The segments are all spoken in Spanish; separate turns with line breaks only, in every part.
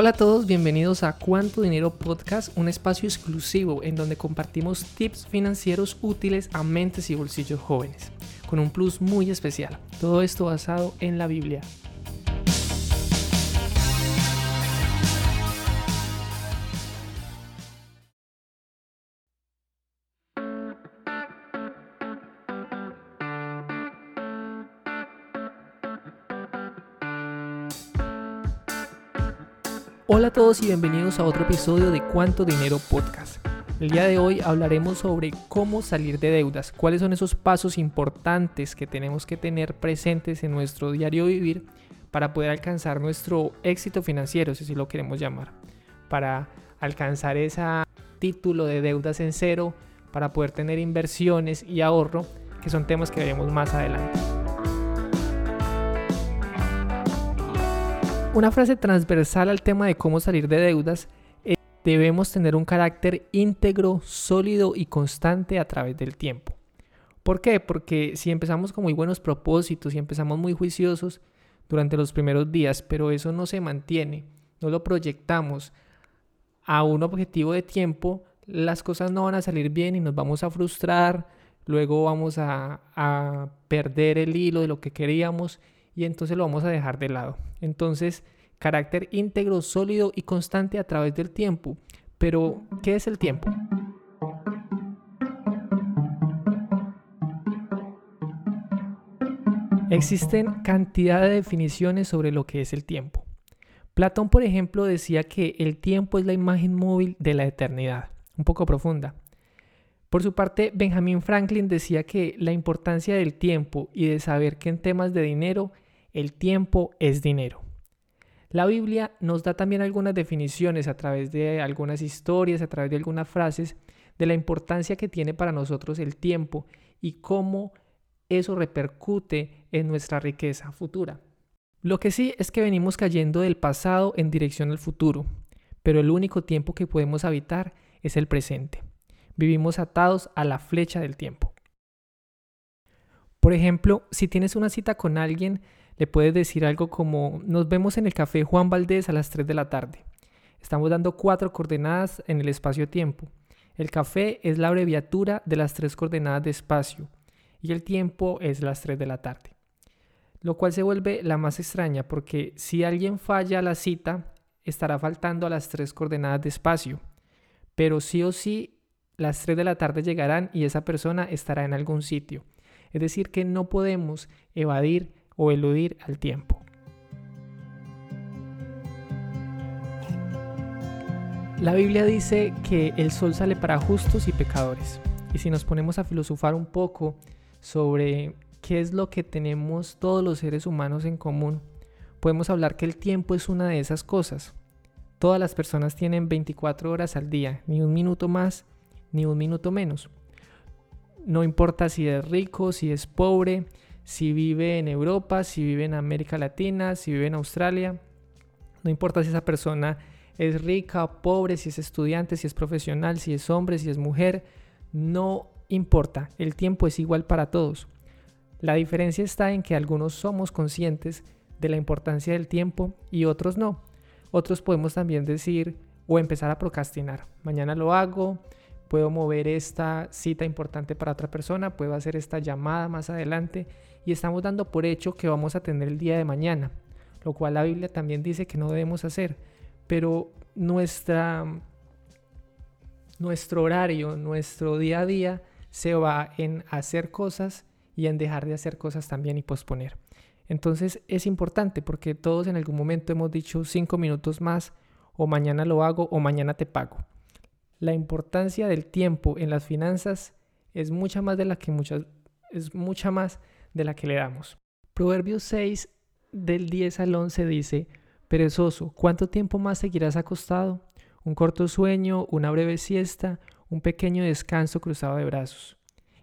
Hola a todos, bienvenidos a Cuánto Dinero Podcast, un espacio exclusivo en donde compartimos tips financieros útiles a mentes y bolsillos jóvenes, con un plus muy especial. Todo esto basado en la Biblia. Hola a todos y bienvenidos a otro episodio de Cuánto Dinero Podcast. El día de hoy hablaremos sobre cómo salir de deudas, cuáles son esos pasos importantes que tenemos que tener presentes en nuestro diario vivir para poder alcanzar nuestro éxito financiero, si así lo queremos llamar, para alcanzar ese título de deudas en cero, para poder tener inversiones y ahorro, que son temas que veremos más adelante. Una frase transversal al tema de cómo salir de deudas es debemos tener un carácter íntegro, sólido y constante a través del tiempo. ¿Por qué? Porque si empezamos con muy buenos propósitos y empezamos muy juiciosos durante los primeros días, pero eso no se mantiene, no lo proyectamos a un objetivo de tiempo, las cosas no van a salir bien y nos vamos a frustrar, luego vamos a, a perder el hilo de lo que queríamos y entonces lo vamos a dejar de lado. Entonces, carácter íntegro, sólido y constante a través del tiempo. Pero, ¿qué es el tiempo? Existen cantidad de definiciones sobre lo que es el tiempo. Platón, por ejemplo, decía que el tiempo es la imagen móvil de la eternidad, un poco profunda. Por su parte, Benjamin Franklin decía que la importancia del tiempo y de saber que en temas de dinero el tiempo es dinero. La Biblia nos da también algunas definiciones a través de algunas historias, a través de algunas frases, de la importancia que tiene para nosotros el tiempo y cómo eso repercute en nuestra riqueza futura. Lo que sí es que venimos cayendo del pasado en dirección al futuro, pero el único tiempo que podemos habitar es el presente. Vivimos atados a la flecha del tiempo. Por ejemplo, si tienes una cita con alguien, le puedes decir algo como, nos vemos en el café Juan Valdés a las 3 de la tarde. Estamos dando cuatro coordenadas en el espacio-tiempo. El café es la abreviatura de las tres coordenadas de espacio y el tiempo es las 3 de la tarde. Lo cual se vuelve la más extraña porque si alguien falla la cita, estará faltando a las tres coordenadas de espacio. Pero sí o sí, las 3 de la tarde llegarán y esa persona estará en algún sitio. Es decir, que no podemos evadir o eludir al tiempo. La Biblia dice que el sol sale para justos y pecadores. Y si nos ponemos a filosofar un poco sobre qué es lo que tenemos todos los seres humanos en común, podemos hablar que el tiempo es una de esas cosas. Todas las personas tienen 24 horas al día, ni un minuto más, ni un minuto menos. No importa si es rico, si es pobre, si vive en Europa, si vive en América Latina, si vive en Australia. No importa si esa persona es rica o pobre, si es estudiante, si es profesional, si es hombre, si es mujer. No importa, el tiempo es igual para todos. La diferencia está en que algunos somos conscientes de la importancia del tiempo y otros no. Otros podemos también decir o empezar a procrastinar. Mañana lo hago, puedo mover esta cita importante para otra persona, puedo hacer esta llamada más adelante y estamos dando por hecho que vamos a tener el día de mañana, lo cual la Biblia también dice que no debemos hacer, pero nuestra, nuestro horario, nuestro día a día se va en hacer cosas y en dejar de hacer cosas también y posponer. Entonces es importante porque todos en algún momento hemos dicho cinco minutos más o mañana lo hago o mañana te pago. La importancia del tiempo en las finanzas es mucha más de la que muchas es mucha más de la que le damos. Proverbios 6 del 10 al 11 dice, Perezoso, ¿cuánto tiempo más seguirás acostado? Un corto sueño, una breve siesta, un pequeño descanso cruzado de brazos.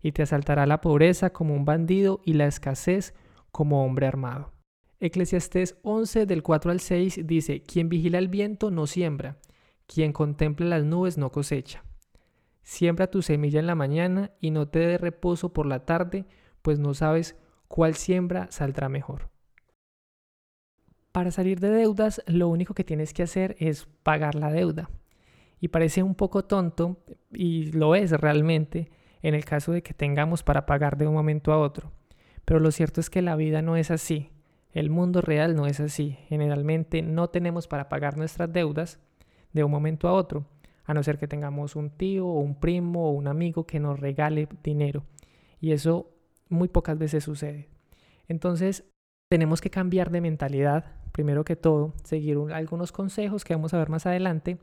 Y te asaltará la pobreza como un bandido y la escasez como hombre armado. Eclesiastés 11 del 4 al 6 dice, Quien vigila el viento no siembra, quien contempla las nubes no cosecha. Siembra tu semilla en la mañana y no te dé reposo por la tarde, pues no sabes cuál siembra saldrá mejor. Para salir de deudas, lo único que tienes que hacer es pagar la deuda. Y parece un poco tonto, y lo es realmente, en el caso de que tengamos para pagar de un momento a otro. Pero lo cierto es que la vida no es así. El mundo real no es así. Generalmente no tenemos para pagar nuestras deudas de un momento a otro, a no ser que tengamos un tío o un primo o un amigo que nos regale dinero. Y eso muy pocas veces sucede. Entonces, tenemos que cambiar de mentalidad, primero que todo, seguir algunos consejos que vamos a ver más adelante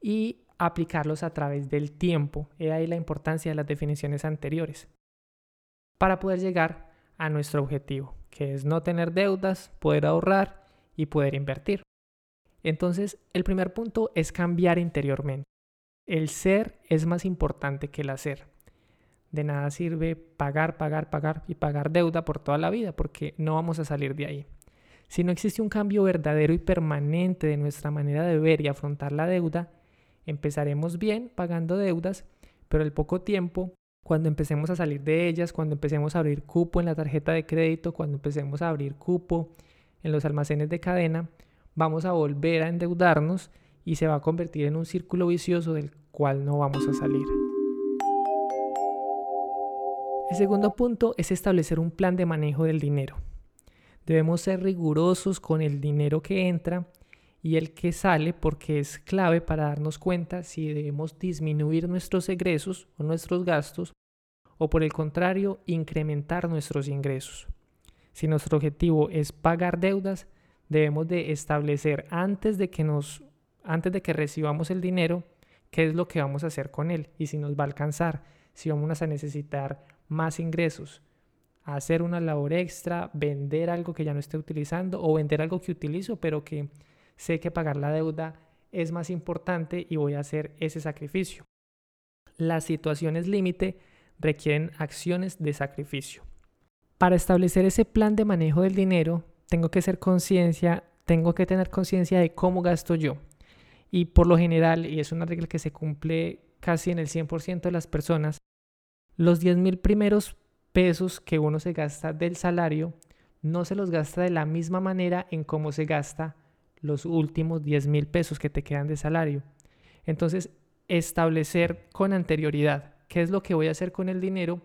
y aplicarlos a través del tiempo. He ahí la importancia de las definiciones anteriores. Para poder llegar a nuestro objetivo, que es no tener deudas, poder ahorrar y poder invertir. Entonces, el primer punto es cambiar interiormente. El ser es más importante que el hacer. De nada sirve pagar, pagar, pagar y pagar deuda por toda la vida porque no vamos a salir de ahí. Si no existe un cambio verdadero y permanente de nuestra manera de ver y afrontar la deuda, empezaremos bien pagando deudas, pero al poco tiempo, cuando empecemos a salir de ellas, cuando empecemos a abrir cupo en la tarjeta de crédito, cuando empecemos a abrir cupo en los almacenes de cadena, vamos a volver a endeudarnos y se va a convertir en un círculo vicioso del cual no vamos a salir. El segundo punto es establecer un plan de manejo del dinero. Debemos ser rigurosos con el dinero que entra y el que sale porque es clave para darnos cuenta si debemos disminuir nuestros egresos o nuestros gastos o por el contrario incrementar nuestros ingresos. Si nuestro objetivo es pagar deudas, debemos de establecer antes de que nos antes de que recibamos el dinero qué es lo que vamos a hacer con él y si nos va a alcanzar, si vamos a necesitar más ingresos, hacer una labor extra, vender algo que ya no esté utilizando o vender algo que utilizo pero que sé que pagar la deuda es más importante y voy a hacer ese sacrificio. Las situaciones límite requieren acciones de sacrificio. Para establecer ese plan de manejo del dinero, tengo que ser conciencia, tengo que tener conciencia de cómo gasto yo. Y por lo general, y es una regla que se cumple casi en el 100% de las personas, los 10 mil primeros pesos que uno se gasta del salario no se los gasta de la misma manera en cómo se gasta los últimos 10 mil pesos que te quedan de salario. Entonces, establecer con anterioridad qué es lo que voy a hacer con el dinero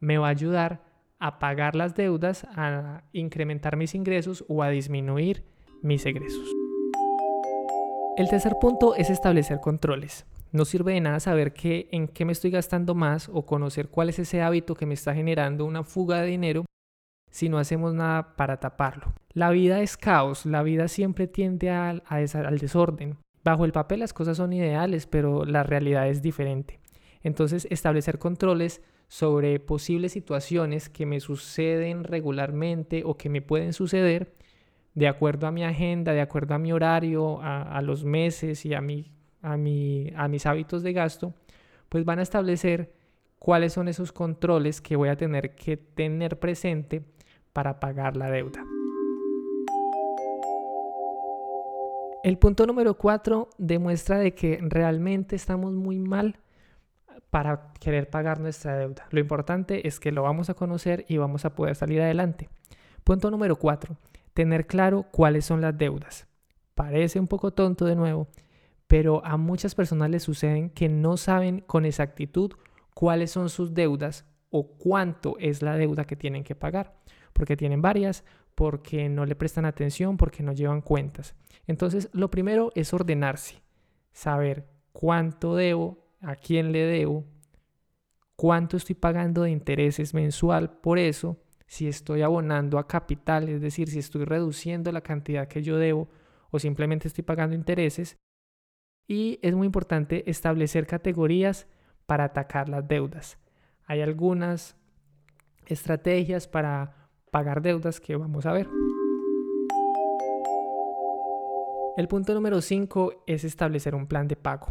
me va a ayudar a pagar las deudas, a incrementar mis ingresos o a disminuir mis egresos. El tercer punto es establecer controles. No sirve de nada saber qué, en qué me estoy gastando más o conocer cuál es ese hábito que me está generando una fuga de dinero si no hacemos nada para taparlo. La vida es caos, la vida siempre tiende al, al desorden. Bajo el papel las cosas son ideales, pero la realidad es diferente. Entonces, establecer controles sobre posibles situaciones que me suceden regularmente o que me pueden suceder de acuerdo a mi agenda, de acuerdo a mi horario, a, los meses y a, mi, a, mi, a mis hábitos de gasto, pues van a establecer cuáles son esos controles que voy a tener que tener presente para pagar la deuda. El punto número cuatro demuestra de que realmente estamos muy mal para querer pagar nuestra deuda. Lo importante es que lo vamos a conocer y vamos a poder salir adelante. Punto número cuatro, tener claro cuáles son las deudas. Parece un poco tonto de nuevo, pero a muchas personas les suceden que no saben con exactitud cuáles son sus deudas o cuánto es la deuda que tienen que pagar porque tienen varias, porque no le prestan atención, porque no llevan cuentas. Entonces, lo primero es ordenarse, saber cuánto debo, a quién le debo, cuánto estoy pagando de intereses mensual por eso, si estoy abonando a capital, es decir, si estoy reduciendo la cantidad que yo debo o simplemente estoy pagando intereses. Y es muy importante establecer categorías para atacar las deudas. Hay algunas estrategias para pagar deudas que vamos a ver. El punto número 5 es establecer un plan de pago,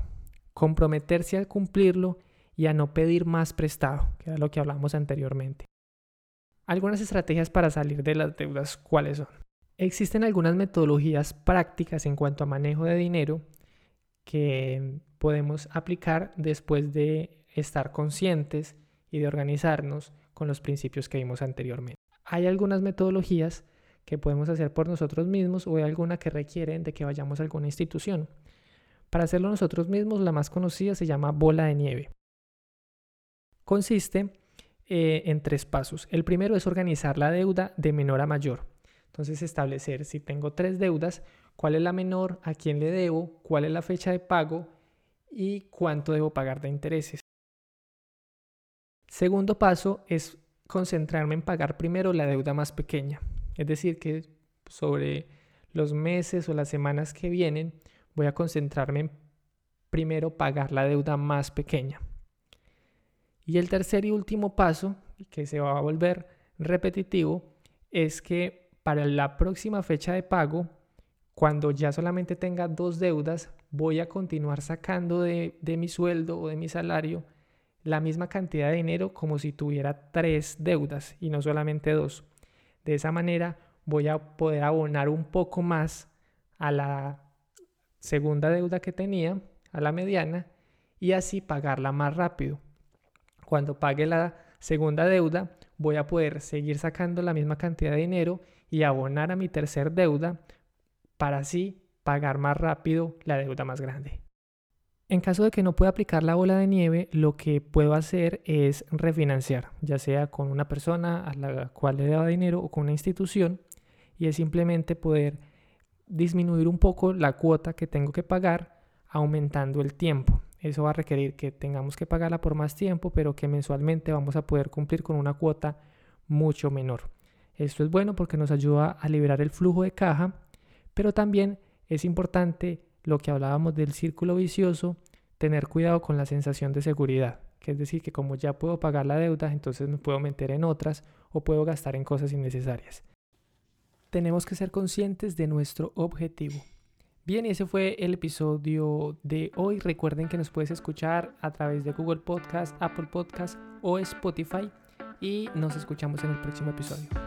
comprometerse a cumplirlo y a no pedir más prestado, que era lo que hablamos anteriormente. Algunas estrategias para salir de las deudas, ¿cuáles son? Existen algunas metodologías prácticas en cuanto a manejo de dinero que podemos aplicar después de estar conscientes y de organizarnos con los principios que vimos anteriormente hay algunas metodologías que podemos hacer por nosotros mismos o hay alguna que requieren de que vayamos a alguna institución. Para hacerlo nosotros mismos, la más conocida se llama bola de nieve. Consiste eh, en tres pasos. El primero es organizar la deuda de menor a mayor. Entonces establecer si tengo tres deudas, cuál es la menor, a quién le debo, cuál es la fecha de pago y cuánto debo pagar de intereses. Segundo paso es concentrarme en pagar primero la deuda más pequeña. Es decir, que sobre los meses o las semanas que vienen voy a concentrarme en primero pagar la deuda más pequeña. Y el tercer y último paso, que se va a volver repetitivo, es que para la próxima fecha de pago, cuando ya solamente tenga dos deudas, voy a continuar sacando de, mi sueldo o de mi salario la misma cantidad de dinero como si tuviera tres deudas y no solamente dos. De esa manera voy a poder abonar un poco más a la segunda deuda que tenía, a la mediana, y así pagarla más rápido. Cuando pague la segunda deuda, voy a poder seguir sacando la misma cantidad de dinero y abonar a mi tercer deuda para así pagar más rápido la deuda más grande. En caso de que no pueda aplicar la bola de nieve, lo que puedo hacer es refinanciar, ya sea con una persona a la cual le deba dinero o con una institución, y es simplemente poder disminuir un poco la cuota que tengo que pagar aumentando el tiempo. Eso va a requerir que tengamos que pagarla por más tiempo, pero que mensualmente vamos a poder cumplir con una cuota mucho menor. Esto es bueno porque nos ayuda a liberar el flujo de caja, pero también es importante lo que hablábamos del círculo vicioso, tener cuidado con la sensación de seguridad, que es decir, que como ya puedo pagar la deuda, entonces me puedo meter en otras o puedo gastar en cosas innecesarias. Tenemos que ser conscientes de nuestro objetivo. Bien, ese fue el episodio de hoy. Recuerden que nos puedes escuchar a través de Google Podcast, Apple Podcast o Spotify y nos escuchamos en el próximo episodio.